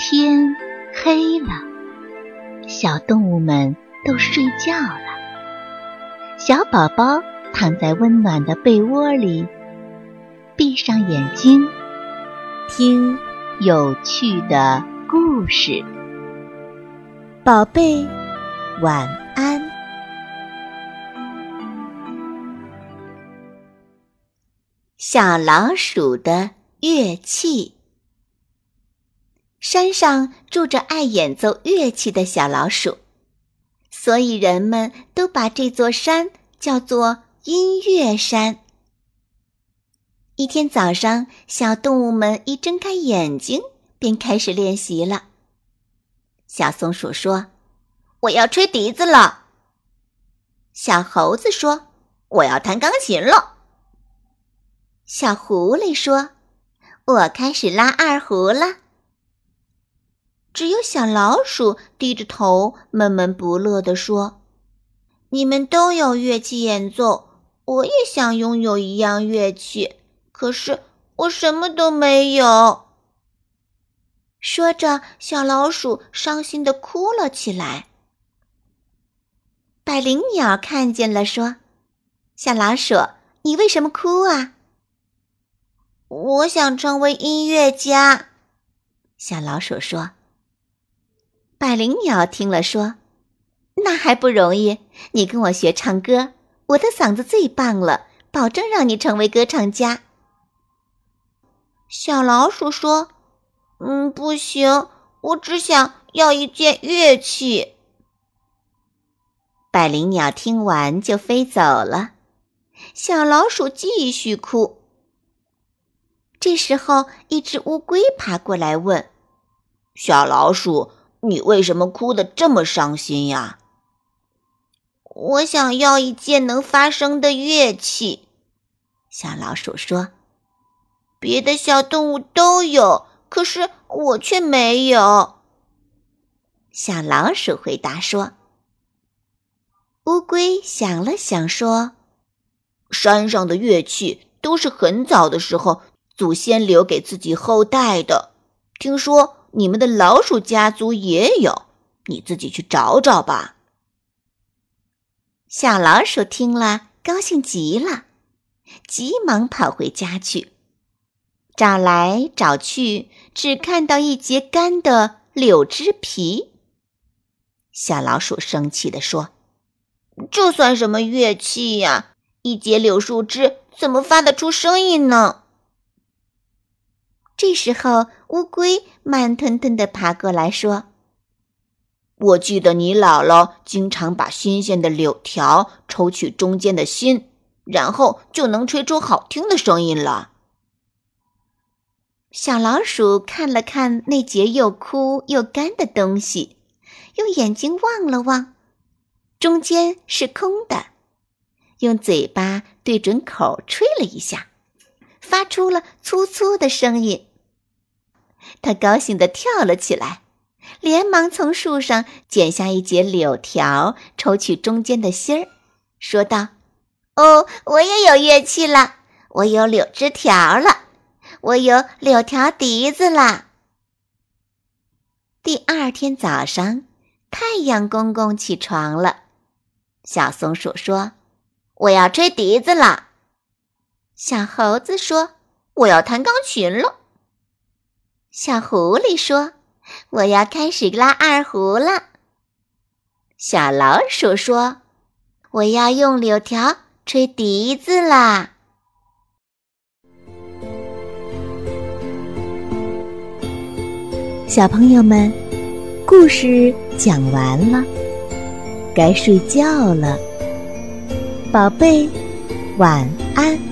天黑了，小动物们都睡觉了。小宝宝躺在温暖的被窝里，闭上眼睛，听有趣的故事。宝贝，晚安。小老鼠的乐器。山上住着爱演奏乐器的小老鼠，所以人们都把这座山叫做音乐山。一天早上，小动物们一睁开眼睛，便开始练习了。小松鼠说：“我要吹笛子了。”小猴子说：“我要弹钢琴了。”小狐狸说：“我开始拉二胡了。”只有小老鼠低着头，闷闷不乐地说：“你们都有乐器演奏，我也想拥有一样乐器，可是我什么都没有。”说着，小老鼠伤心的哭了起来。百灵鸟看见了，说：“小老鼠，你为什么哭啊？”“我想成为音乐家。”小老鼠说。百灵鸟听了说：“那还不容易？你跟我学唱歌，我的嗓子最棒了，保证让你成为歌唱家。”小老鼠说：“嗯，不行，我只想要一件乐器。”百灵鸟听完就飞走了，小老鼠继续哭。这时候，一只乌龟爬过来问：“小老鼠。”你为什么哭得这么伤心呀？我想要一件能发声的乐器。小老鼠说：“别的小动物都有，可是我却没有。”小老鼠回答说：“乌龟想了想说，山上的乐器都是很早的时候祖先留给自己后代的。听说。”你们的老鼠家族也有，你自己去找找吧。小老鼠听了，高兴极了，急忙跑回家去，找来找去，只看到一截干的柳枝皮。小老鼠生气地说：“这算什么乐器呀？一截柳树枝怎么发得出声音呢？”这时候，乌龟慢吞吞地爬过来，说：“我记得你姥姥经常把新鲜的柳条抽取中间的芯，然后就能吹出好听的声音了。”小老鼠看了看那节又枯又干的东西，用眼睛望了望，中间是空的，用嘴巴对准口吹了一下，发出了粗粗的声音。他高兴地跳了起来，连忙从树上剪下一截柳条，抽取中间的芯儿，说道：“哦，我也有乐器了，我有柳枝条了，我有柳条笛子了。”第二天早上，太阳公公起床了，小松鼠说：“我要吹笛子了。”小猴子说：“我要弹钢琴了。”小狐狸说：“我要开始拉二胡了。”小老鼠说：“我要用柳条吹笛子啦。”小朋友们，故事讲完了，该睡觉了，宝贝，晚安。